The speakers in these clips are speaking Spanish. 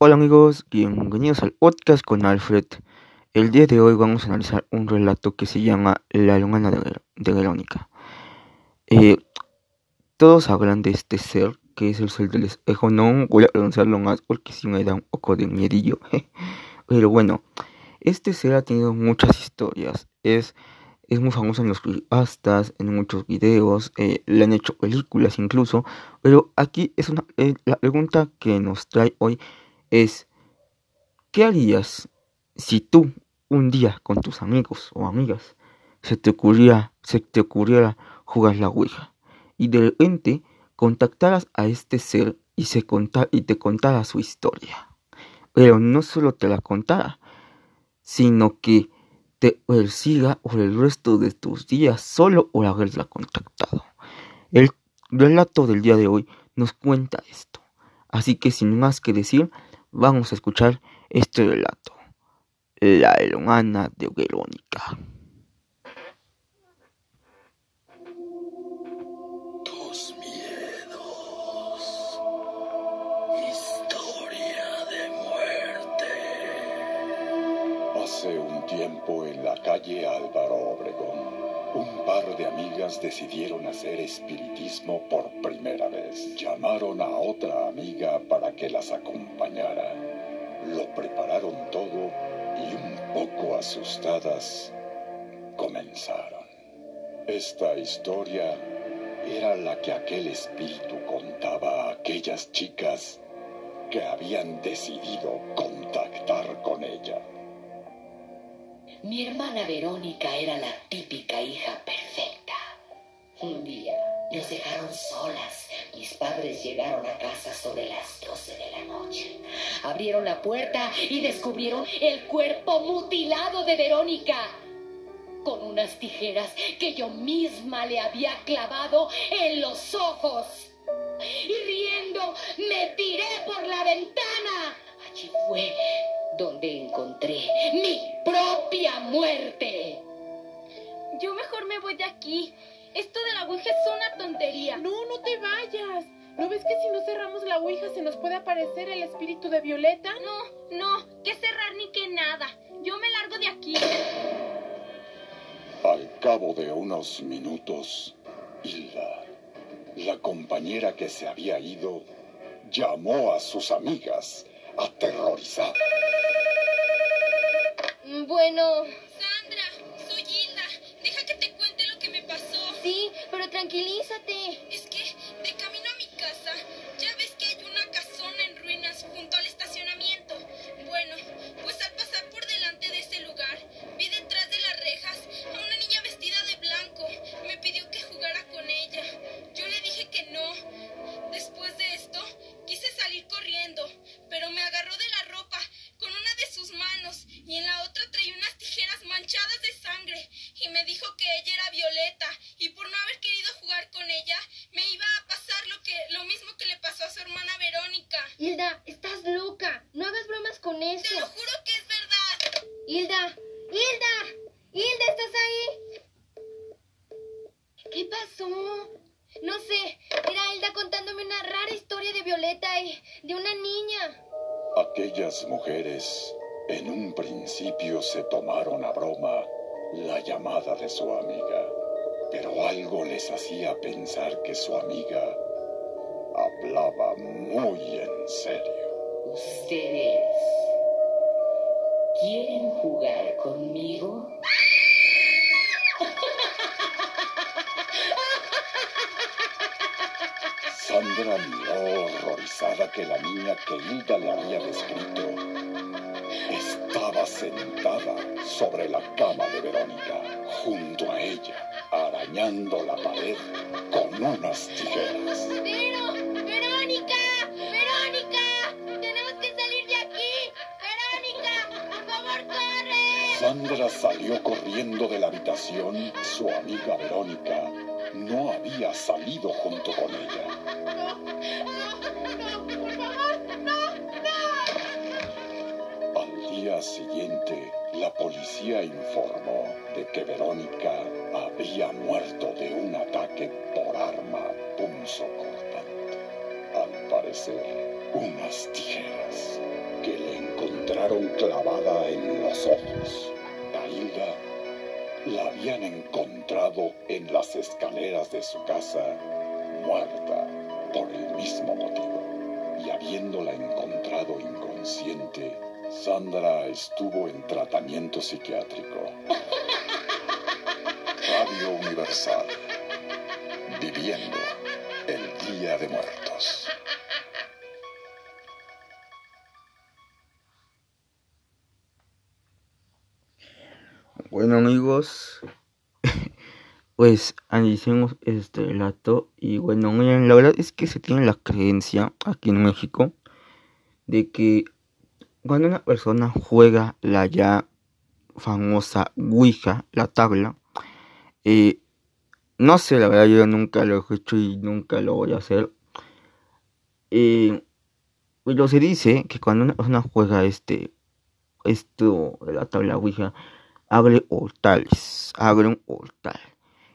Hola amigos, bienvenidos al podcast con Alfred. El día de hoy vamos a analizar un relato que se llama La Luna de, Verónica. Eh, todos hablan de este ser, que es el ser del espejo. No voy a pronunciarlo más porque si me da un poco de miedillo. Pero bueno, este ser ha tenido muchas historias. Es, es muy famoso en los creepypastas, en muchos videos, eh, le han hecho películas incluso. Pero aquí es una, eh, la pregunta que nos trae hoy es, ¿qué harías si tú un día con tus amigos o amigas se te ocurriera, se te ocurriera jugar la Ouija y de repente contactaras a este ser y, se y te contara su historia? Pero no solo te la contara, sino que te persiga por el resto de tus días solo por haberla contactado. El relato del día de hoy nos cuenta esto. Así que sin más que decir, vamos a escuchar este relato. La hermana de Verónica. Tus miedos. Historia de muerte. Hace un tiempo en la calle Álvaro Obregón, par de amigas decidieron hacer espiritismo por primera vez. Llamaron a otra amiga para que las acompañara. Lo prepararon todo y un poco asustadas comenzaron. Esta historia era la que aquel espíritu contaba a aquellas chicas que habían decidido contactar con ella. Mi hermana Verónica era la típica hija perfecta. Un día nos dejaron solas. Mis padres llegaron a casa sobre las 12 de la noche. Abrieron la puerta y descubrieron el cuerpo mutilado de Verónica. Con unas tijeras que yo misma le había clavado en los ojos. Y riendo, me tiré por la ventana. Allí fue donde encontré mi propia muerte. Yo mejor me voy de aquí. Esto de la Ouija es una tontería. No, no te vayas. ¿No ves que si no cerramos la Ouija se nos puede aparecer el espíritu de Violeta? No, no, que cerrar ni que nada. Yo me largo de aquí. Al cabo de unos minutos, Hilda, la compañera que se había ido, llamó a sus amigas, aterrorizada. Bueno, Sandra, soy Hilda. Deja que te cuente lo que me pasó. sí, pero tranquilízate. Te lo juro que es verdad. Hilda, Hilda, Hilda, ¿estás ahí? ¿Qué pasó? No sé, era Hilda contándome una rara historia de Violeta y de una niña. Aquellas mujeres en un principio se tomaron a broma la llamada de su amiga, pero algo les hacía pensar que su amiga hablaba muy en serio. ¿Ustedes quieren jugar conmigo? Sandra miró horrorizada que la niña que Hilda le había descrito estaba sentada sobre la cama de Verónica, junto a ella, arañando la pared con unas tijeras. ¡Vero! Sandra salió corriendo de la habitación. Su amiga Verónica no había salido junto con ella. Al día siguiente, la policía informó de que Verónica había muerto de un ataque por arma punzocortante. Al parecer, unas tijeras. Dejaron clavada en los ojos. A Hilda la habían encontrado en las escaleras de su casa, muerta por el mismo motivo. Y habiéndola encontrado inconsciente, Sandra estuvo en tratamiento psiquiátrico. Radio Universal. Viviendo el Día de Muertos. Bueno amigos, pues analicemos este relato y bueno, miren, la verdad es que se tiene la creencia aquí en México de que cuando una persona juega la ya famosa Ouija, la tabla, eh, no sé, la verdad yo nunca lo he hecho y nunca lo voy a hacer. Eh, pero se dice que cuando una persona juega este, esto de la tabla Ouija, abre portales, abre un portal.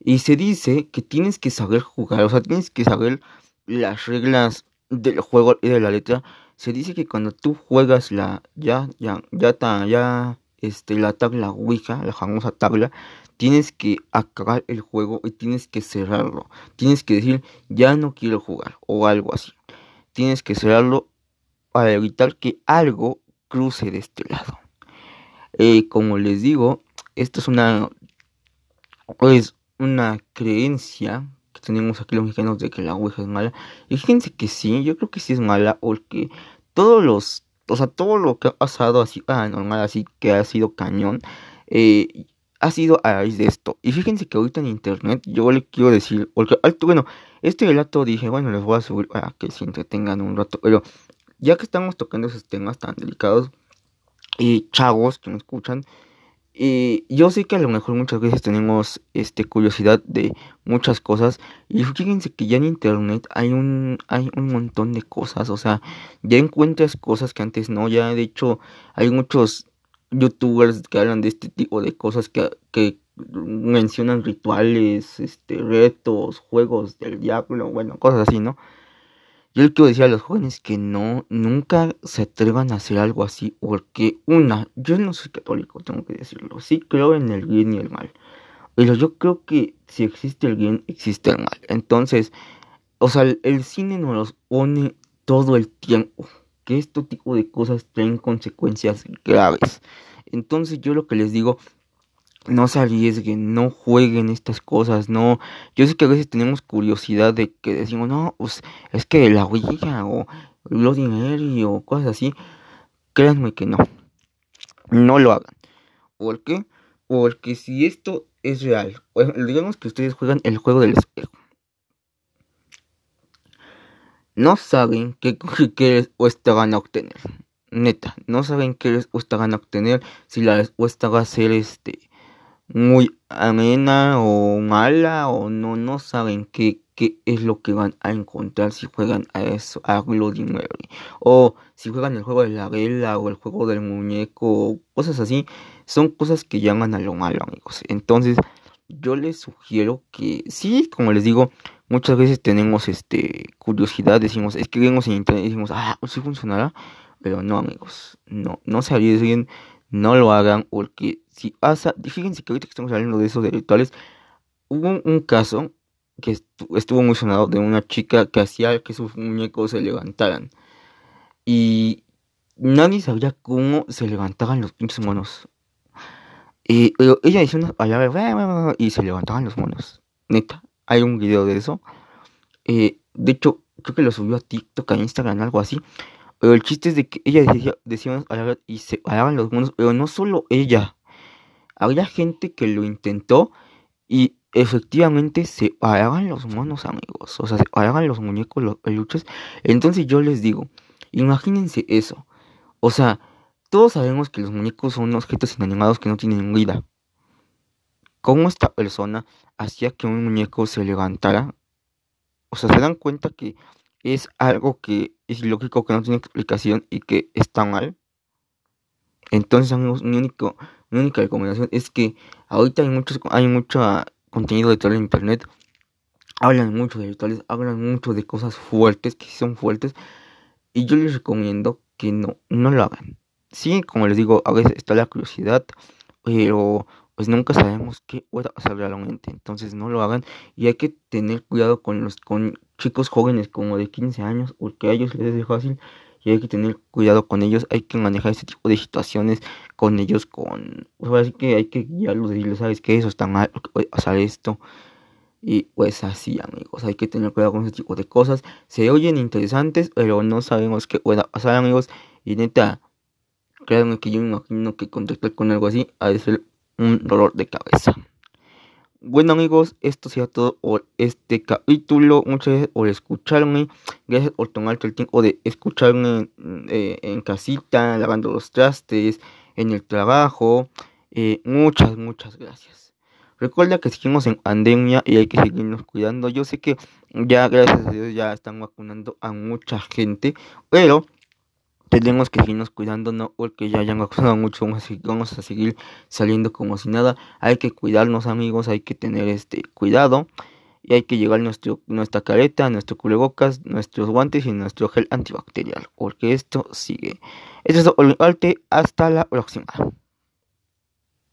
Y se dice que tienes que saber jugar, o sea, tienes que saber las reglas del juego y de la letra. Se dice que cuando tú juegas la, ya, ya, ya, ta- ya, este, la tabla Ouija, la famosa tabla, tienes que acabar el juego y tienes que cerrarlo. Tienes que decir, ya no quiero jugar, o algo así. Tienes que cerrarlo para evitar que algo cruce de este lado. Eh, como les digo, esto es una, pues, una creencia que tenemos aquí los mexicanos de que la Ouija es mala. Y fíjense que sí, yo creo que sí es mala porque todos los, o sea, todo lo que ha pasado así paranormal, así que ha sido cañón, eh, ha sido a raíz de esto. Y fíjense que ahorita en internet yo le quiero decir, alto, bueno, este relato dije, bueno, les voy a subir para que se entretengan un rato, pero ya que estamos tocando esos temas tan delicados, y chavos que me escuchan, y yo sé que a lo mejor muchas veces tenemos este curiosidad de muchas cosas y fíjense que ya en internet hay un hay un montón de cosas, o sea, ya encuentras cosas que antes no, ya de hecho hay muchos youtubers que hablan de este tipo de cosas que, que mencionan rituales, este retos, juegos del diablo, bueno, cosas así, ¿no? Yo le quiero decir a los jóvenes que no, nunca se atrevan a hacer algo así, porque una, yo no soy católico, tengo que decirlo, sí creo en el bien y el mal, pero yo creo que si existe el bien, existe el mal. Entonces, o sea, el, cine nos pone todo el tiempo, que este tipo de cosas traen consecuencias graves. Entonces yo lo que les digo, no se arriesguen, no jueguen estas cosas, no. Yo sé que a veces tenemos curiosidad de que decimos, no, pues es que la Ouija o Bloody Mary o cosas así. Créanme que no, no lo hagan. ¿Por qué? Porque si esto es real, digamos que ustedes juegan el juego del espejo. No saben qué, qué respuesta van a obtener. Neta, no saben qué respuesta van a obtener. Si la respuesta va a ser este muy amena o mala o no, no saben qué, qué es lo que van a encontrar si juegan a eso, a Bloody Mary. O si juegan el juego de la vela o el juego del muñeco, o cosas así, son cosas que llaman a lo malo, amigos. Entonces, yo les sugiero que sí, como les digo, muchas veces tenemos este curiosidad, decimos, es que vemos en internet y decimos, ah, sí funcionará, pero no, amigos, no, no se arriesguen, no lo hagan, porque si pasa, fíjense que ahorita que estamos hablando de eso de rituales, hubo un, caso que estu- estuvo muy sonado de una chica que hacía que sus muñecos se levantaran. Y nadie sabía cómo se levantaban los pinches monos. Y, pero ella "Bla, bla, bla", y se levantaban los monos. Neta, hay un video de eso. Eh, de hecho, creo que lo subió a TikTok, a Instagram, algo así. Pero el chiste es de que ella decía, decía y se paraban los monos. Pero no solo ella. Había gente que lo intentó y efectivamente se paraban los monos, amigos. O sea, se paraban los muñecos, los peluches. Entonces yo les digo, imagínense eso. O sea, todos sabemos que los muñecos son objetos inanimados que no tienen vida. ¿Cómo esta persona hacía que un muñeco se levantara? O sea, se dan cuenta que es algo que es ilógico, que no tiene explicación y que está mal. Entonces, amigos, mi, único, mi única recomendación es que ahorita hay muchos, hay mucho contenido de todo en internet. Hablan mucho de rituales, hablan mucho de cosas fuertes, que son fuertes. Y yo les recomiendo que no, no lo hagan. sí, como les digo, a veces está la curiosidad, pero pues nunca sabemos qué pueda pasar realmente. Entonces no lo hagan y hay que tener cuidado con los con chicos jóvenes como de 15 años, porque a ellos les es fácil y hay que tener cuidado con ellos, hay que manejar este tipo de situaciones con ellos, con, pues así que hay que guiarlos, decirles, sabes que eso está mal, pasar esto, y pues así amigos, hay que tener cuidado con ese tipo de cosas, se oyen interesantes, pero no sabemos qué pueda pasar amigos, y neta, créanme que yo me imagino que contactar con algo así ha de ser un dolor de cabeza. Bueno amigos, esto sería todo por este capítulo. Muchas gracias por escucharme. Gracias por tomarte el tiempo de escucharme eh, en casita, lavando los trastes, en el trabajo. Eh, muchas, muchas gracias. Recuerda que seguimos en pandemia y hay que seguirnos cuidando. Yo sé que ya, gracias a Dios, ya están vacunando a mucha gente, pero tenemos que seguirnos cuidando, no porque ya hayan vacunado mucho, vamos a, seguir saliendo como si nada. Hay que cuidarnos, amigos, hay que tener este cuidado y hay que llevar nuestra careta, nuestro cubrebocas, nuestros guantes y nuestro gel antibacterial, porque esto sigue. Esto es todo hasta la próxima.